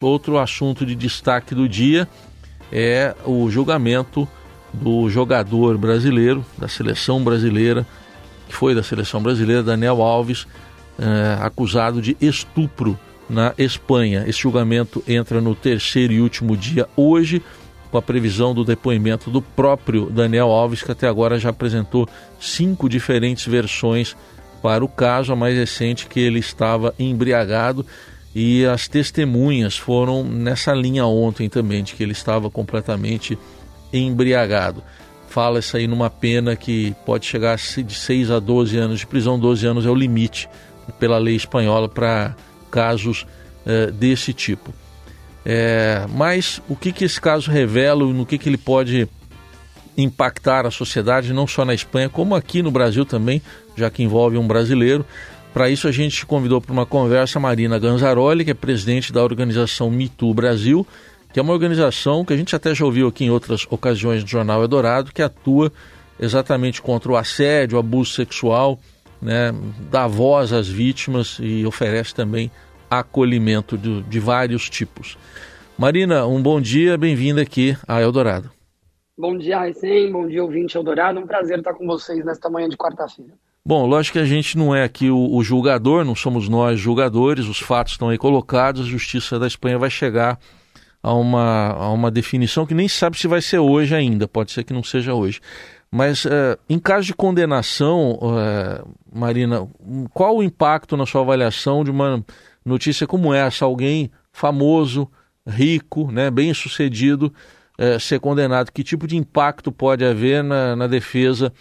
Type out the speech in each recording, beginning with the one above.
Outro assunto de destaque do dia é o julgamento do jogador brasileiro, da seleção brasileira, que foi da seleção brasileira, Daniel Alves, eh, acusado de estupro na Espanha. Esse julgamento entra no terceiro e último dia hoje, com a previsão do depoimento do próprio Daniel Alves, que até agora já apresentou cinco diferentes versões para o caso, a mais recente que ele estava embriagado e as testemunhas foram nessa linha ontem também, de que ele estava completamente embriagado. Fala-se aí numa pena que pode chegar de 6 a 12 anos de prisão, 12 anos é o limite pela lei espanhola para casos eh, desse tipo. É, mas o que, que esse caso revela e no que, que ele pode impactar a sociedade, não só na Espanha, como aqui no Brasil também, já que envolve um brasileiro. Para isso, a gente convidou para uma conversa a Marina Ganzaroli, que é presidente da organização MeToo Brasil, que é uma organização que a gente até já ouviu aqui em outras ocasiões do Jornal Eldorado, que atua exatamente contra o assédio, o abuso sexual, né, dá voz às vítimas e oferece também acolhimento de, de vários tipos. Marina, um bom dia, bem-vinda aqui a Eldorado. Bom dia, Raicem, bom dia, ouvinte Eldorado. Um prazer estar com vocês nesta manhã de quarta-feira. Bom, lógico que a gente não é aqui o, o, julgador, não somos nós julgadores, os fatos estão aí colocados, a Justiça da Espanha vai chegar a uma, a uma definição que nem sabe se vai ser hoje ainda, pode ser que não seja hoje. Mas uh, em caso de condenação, uh, Marina, qual o impacto na sua avaliação de uma notícia como essa? Alguém famoso, rico, né, bem sucedido, uh, ser condenado? Que tipo de impacto pode haver na, na defesa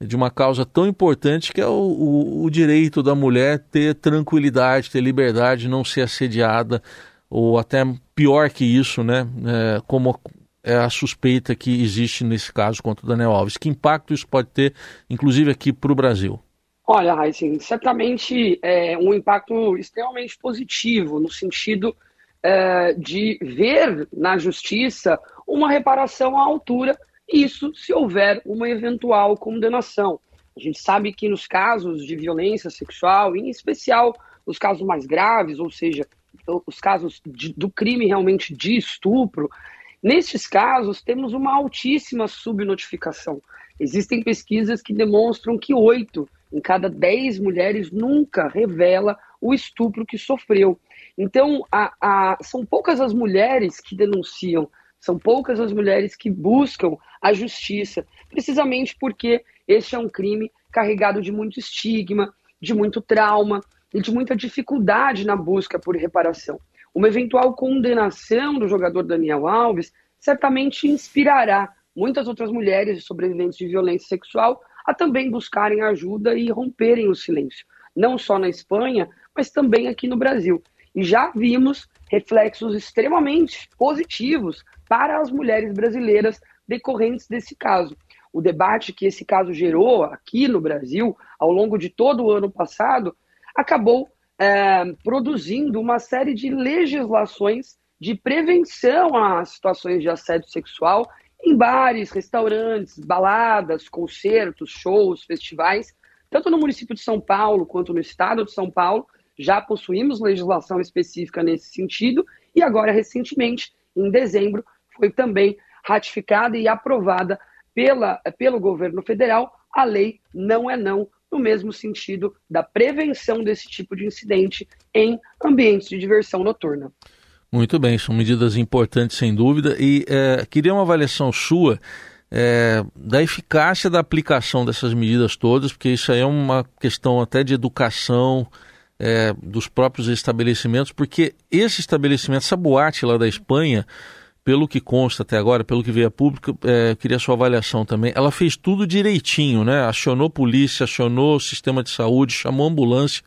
de uma causa tão importante que é o, o, o, direito da mulher ter tranquilidade, ter liberdade, não ser assediada, ou até pior que isso, né? É, como é a suspeita que existe nesse caso contra o Daniel Alves. Que impacto isso pode ter, inclusive aqui para o Brasil? Olha, Heisen, certamente é um impacto extremamente positivo, no sentido é, de ver na justiça uma reparação à altura isso se houver uma eventual condenação. A gente sabe que nos casos de violência sexual, em especial os casos mais graves, ou seja, os casos de, do crime realmente de estupro, nestes casos temos uma altíssima subnotificação. Existem pesquisas que demonstram que oito em cada dez mulheres nunca revela o estupro que sofreu. Então, a, a, são poucas as mulheres que denunciam são poucas as mulheres que buscam a justiça, precisamente porque este é um crime carregado de muito estigma, de muito trauma e de muita dificuldade na busca por reparação. Uma eventual condenação do jogador Daniel Alves certamente inspirará muitas outras mulheres sobreviventes de violência sexual a também buscarem ajuda e romperem o silêncio, não só na Espanha, mas também aqui no Brasil. E já vimos reflexos extremamente positivos para as mulheres brasileiras decorrentes desse caso. O debate que esse caso gerou aqui no Brasil, ao longo de todo o ano passado, acabou é, produzindo uma série de legislações de prevenção a situações de assédio sexual em bares, restaurantes, baladas, concertos, shows, festivais, tanto no município de São Paulo quanto no estado de São Paulo. Já possuímos legislação específica nesse sentido e agora, recentemente, em dezembro, foi também ratificada e aprovada pela, pelo governo federal a lei Não é Não, no mesmo sentido da prevenção desse tipo de incidente em ambientes de diversão noturna. Muito bem, são medidas importantes sem dúvida e é, queria uma avaliação sua é, da eficácia da aplicação dessas medidas todas, porque isso aí é uma questão até de educação é, dos próprios estabelecimentos, porque esse estabelecimento, essa boate lá da Espanha, pelo que consta até agora, pelo que veio a público, é, queria sua avaliação também. Ela fez tudo direitinho, né? Acionou polícia, acionou sistema de saúde, chamou ambulância,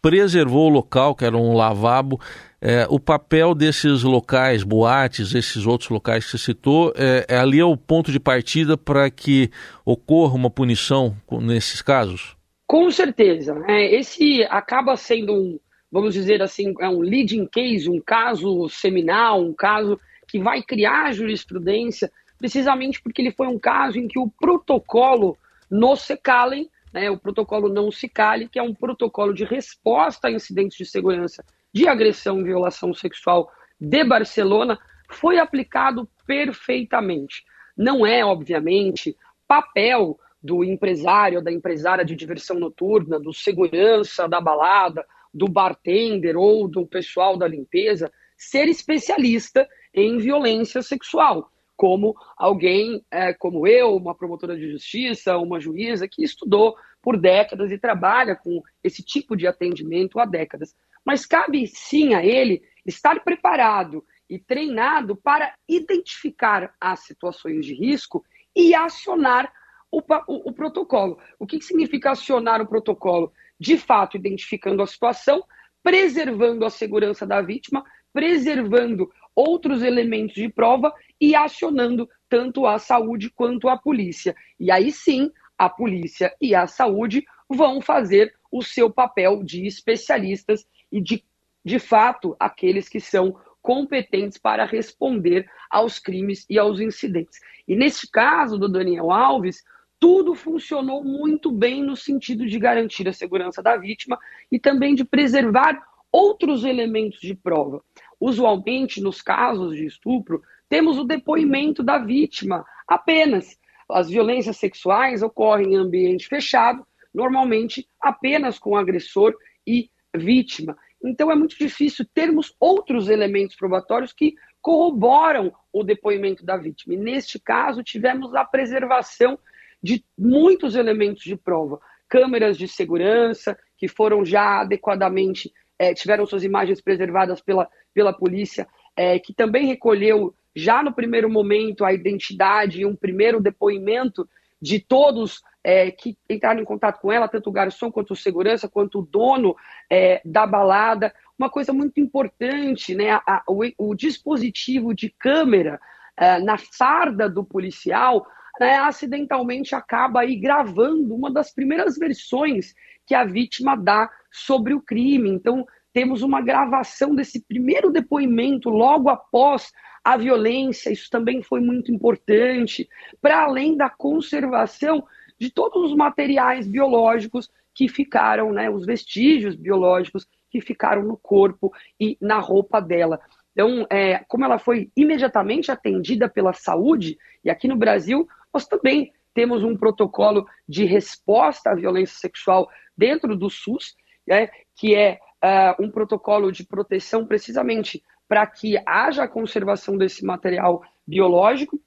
preservou o local, que era um lavabo. É, o papel desses locais, boates, esses outros locais que você citou, é, é ali é o ponto de partida para que ocorra uma punição nesses casos? Com certeza. É, esse acaba sendo um, vamos dizer assim, é um leading case, um caso seminal, um caso que vai criar jurisprudência, precisamente porque ele foi um caso em que o protocolo no Secalem, né, o protocolo não se cale, que é um protocolo de resposta a incidentes de segurança de agressão e violação sexual de Barcelona foi aplicado perfeitamente. Não é, obviamente, papel do empresário da empresária de diversão noturna, do segurança da balada, do bartender ou do pessoal da limpeza ser especialista em violência sexual, como alguém é, como eu, uma promotora de justiça, uma juíza que estudou por décadas e trabalha com esse tipo de atendimento há décadas. Mas cabe sim a ele estar preparado e treinado para identificar as situações de risco e acionar o, o, o protocolo. O que, que significa acionar o protocolo? De fato, identificando a situação, preservando a segurança da vítima, preservando outros elementos de prova e acionando tanto a saúde quanto a polícia. E aí sim, a polícia e a saúde vão fazer o seu papel de especialistas e de, de fato, aqueles que são competentes para responder aos crimes e aos incidentes. E nesse caso do Daniel Alves, tudo funcionou muito bem no sentido de garantir a segurança da vítima e também de preservar outros elementos de prova. Usualmente, nos casos de estupro, temos o depoimento da vítima apenas. As violências sexuais ocorrem em ambiente fechado, normalmente apenas com agressor e vítima. Então é muito difícil termos outros elementos probatórios que corroboram o depoimento da vítima. E neste caso, tivemos a preservação de muitos elementos de prova. Câmeras de segurança, que foram já adequadamente, é, tiveram suas imagens preservadas pela, pela polícia, é, que também recolheu, já no primeiro momento, a identidade e um primeiro depoimento de todos é, que entraram em contato com ela, tanto o garçom quanto o segurança, quanto o dono é, da balada. Uma coisa muito importante, né? A, o, o, dispositivo de câmera é, na farda do policial né, acidentalmente acaba aí gravando uma das primeiras versões que a vítima dá sobre o crime. Então, temos uma gravação desse primeiro depoimento logo após a violência, isso também foi muito importante, para além da conservação de todos os materiais biológicos que ficaram, né, os vestígios biológicos que ficaram no corpo e na roupa dela. Então, é, como ela foi imediatamente atendida pela saúde, e aqui no Brasil nós também temos um protocolo de resposta à violência sexual dentro do SUS, né, que é uh, um protocolo de proteção precisamente para que haja a conservação desse material biológico.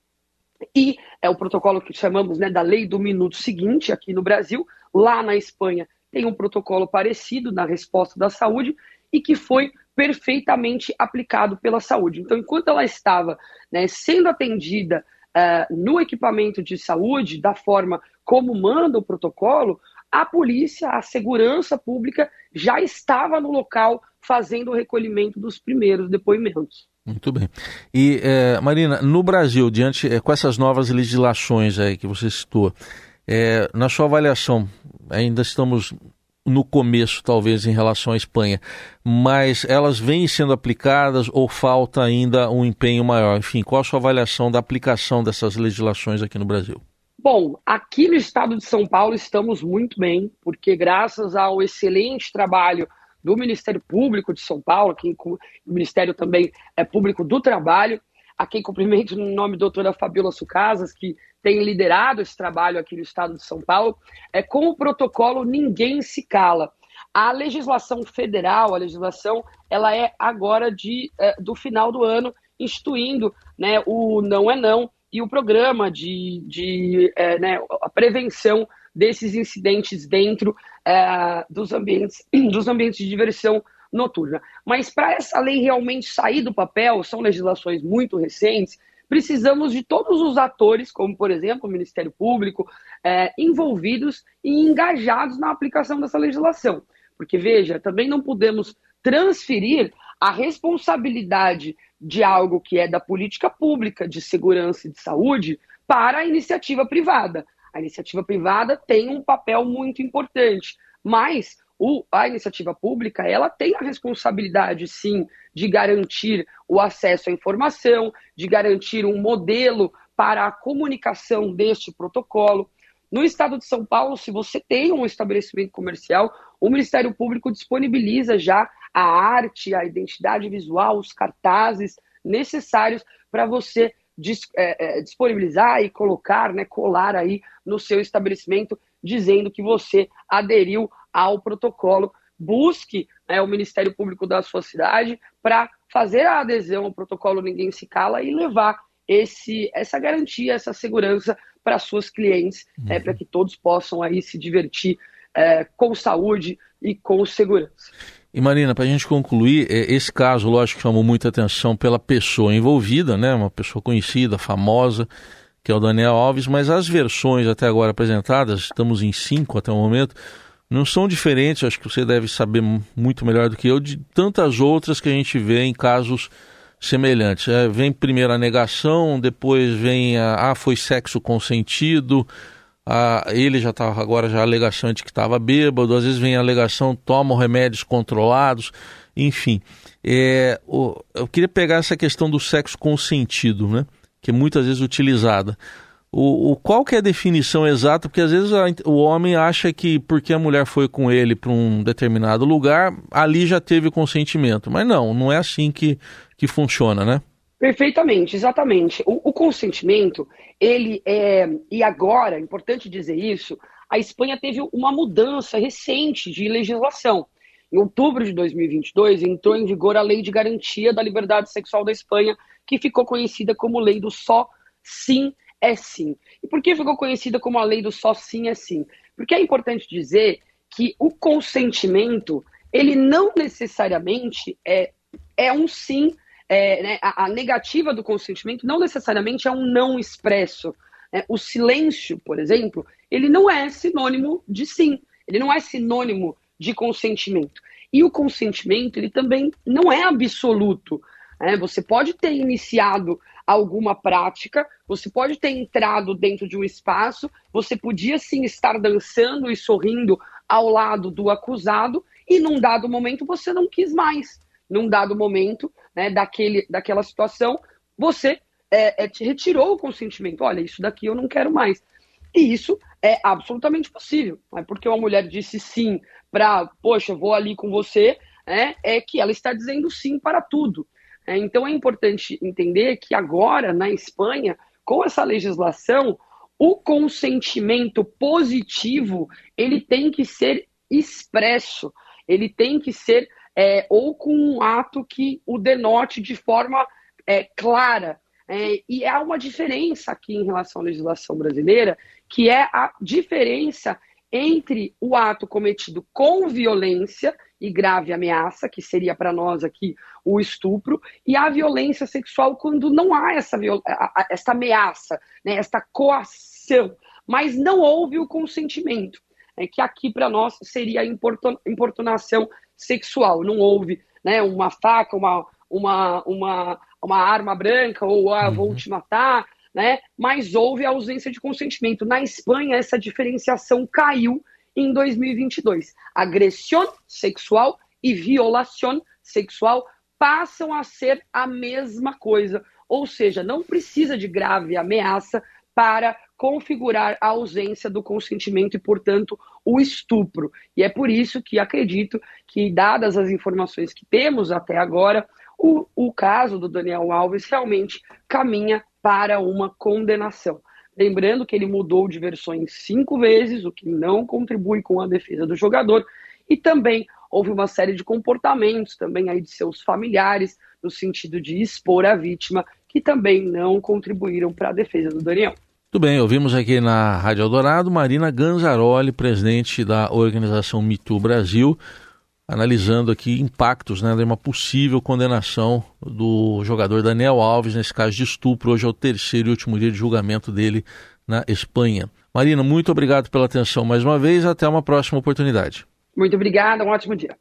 E é o protocolo que chamamos né, da lei do minuto seguinte aqui no Brasil. Lá na Espanha tem um protocolo parecido na resposta da saúde e que foi perfeitamente aplicado pela saúde. Então, enquanto ela estava né, sendo atendida uh, no equipamento de saúde, da forma como manda o protocolo, a polícia, a segurança pública já estava no local fazendo o recolhimento dos primeiros depoimentos. Muito bem. E, eh, Marina, no Brasil, diante eh, com essas novas legislações aí que você citou, na sua avaliação, ainda estamos no começo, talvez, em relação à Espanha, mas elas vêm sendo aplicadas ou falta ainda um empenho maior? Enfim, qual a sua avaliação da aplicação dessas legislações aqui no Brasil? Bom, aqui no estado de São Paulo estamos muito bem, porque graças ao excelente trabalho do Ministério Público de São Paulo, que o Ministério também é Público do Trabalho, a quem cumprimento no nome doutora Fabiola Sucasas, que tem liderado esse trabalho aqui no estado de São Paulo, é com o protocolo Ninguém se cala. A legislação federal, a legislação, ela é agora de, é, do final do ano, instituindo né, o não é não e o programa de, de é, né, a prevenção desses incidentes dentro é, dos, ambientes, dos ambientes de diversão noturna. Mas para essa lei realmente sair do papel, são legislações muito recentes, precisamos de todos os atores, como por exemplo o Ministério Público, é, envolvidos e engajados na aplicação dessa legislação. Porque, veja, também não podemos transferir a responsabilidade de algo que é da política pública de segurança e de saúde para a iniciativa privada. A iniciativa privada tem um papel muito importante, mas o, a iniciativa pública ela tem a responsabilidade, sim, de garantir o acesso à informação, de garantir um modelo para a comunicação deste protocolo. No estado de São Paulo, se você tem um estabelecimento comercial, o Ministério Público disponibiliza já a arte, a identidade visual, os cartazes necessários para você é, é, disponibilizar e colocar, né, colar aí no seu estabelecimento, dizendo que você aderiu ao protocolo. Busque né, o Ministério Público da sua cidade para fazer a adesão ao protocolo Ninguém Se Cala e levar esse, essa garantia, essa segurança para suas clientes, uhum. é, para que todos possam aí se divertir é, com saúde e com segurança. E Marina, para a gente concluir, é, esse caso, lógico, chamou muita atenção pela pessoa envolvida, né? Uma pessoa conhecida, famosa, que é o Daniel Alves, mas as versões até agora apresentadas, estamos em cinco até o momento, não são diferentes, acho que você deve saber muito melhor do que eu, de tantas outras que a gente vê em casos semelhantes. É, vem primeiro a negação, depois vem a ah, foi sexo consentido, ah, ele já estava agora já a alegação de que estava bêbado, às vezes vem a alegação tomam remédios controlados, enfim. É, eu queria pegar essa questão do sexo consentido, né? Que é muitas vezes utilizada. O, o, qual que é a definição exata? Porque às vezes a, o homem acha que porque a mulher foi com ele para um determinado lugar, ali já teve consentimento. Mas não, não é assim que, que funciona, né? Perfeitamente, exatamente. O, o, consentimento, ele é. E agora, é importante dizer isso, a Espanha teve uma mudança recente de legislação. Em outubro de 2022, entrou em vigor a Lei de Garantia da Liberdade Sexual da Espanha, que ficou conhecida como Lei do Só Sim é Sim. E por que ficou conhecida como a Lei do Só Sim é Sim? Porque é importante dizer que o consentimento, ele não necessariamente é, é um sim é, né, a, a, negativa do consentimento não necessariamente é um não expresso. Né? O silêncio, por exemplo, ele não é sinônimo de sim, ele não é sinônimo de consentimento. E o consentimento, ele também não é absoluto. Né? Você pode ter iniciado alguma prática, você pode ter entrado dentro de um espaço, você podia sim estar dançando e sorrindo ao lado do acusado, e num dado momento você não quis mais num dado momento né, daquele, daquela situação, você é, é, retirou o consentimento. Olha, isso daqui eu não quero mais. E isso é absolutamente possível. Não é porque uma mulher disse sim para, poxa, vou ali com você, né, é que ela está dizendo sim para tudo. É, então é importante entender que agora, na Espanha, com essa legislação, o consentimento positivo ele tem que ser expresso, ele tem que ser é, ou com um ato que o denote de forma é, clara. É, e há uma diferença aqui em relação à legislação brasileira, que é a diferença entre o ato cometido com violência e grave ameaça, que seria para nós aqui o estupro, e a violência sexual quando não há essa, essa ameaça, né, essa coação, mas não houve o consentimento. É que aqui para nós seria a importunação sexual. Não houve né, uma faca, uma, uma, uma, uma arma branca ou ah, vou uhum. te matar, né? mas houve a ausência de consentimento. Na Espanha, essa diferenciação caiu em 2022. Agressão sexual e violação sexual passam a ser a mesma coisa. Ou seja, não precisa de grave ameaça para configurar a ausência do consentimento e, portanto, o estupro. E é por isso que acredito que, dadas as informações que temos até agora, o, o caso do Daniel Alves realmente caminha para uma condenação. Lembrando que ele mudou de versões cinco vezes, o que não contribui com a defesa do jogador, e também houve uma série de comportamentos também aí de seus familiares, no sentido de expor a vítima, que também não contribuíram para a defesa do Daniel. Tudo bem, ouvimos aqui na Rádio Eldorado Marina Ganzaroli, presidente da organização MeToo Brasil, analisando aqui impactos né, de uma possível condenação do jogador Daniel Alves, nesse caso de estupro. Hoje é o terceiro e último dia de julgamento dele na Espanha. Marina, muito obrigado pela atenção mais uma vez. Até uma próxima oportunidade. Muito obrigada, um ótimo dia.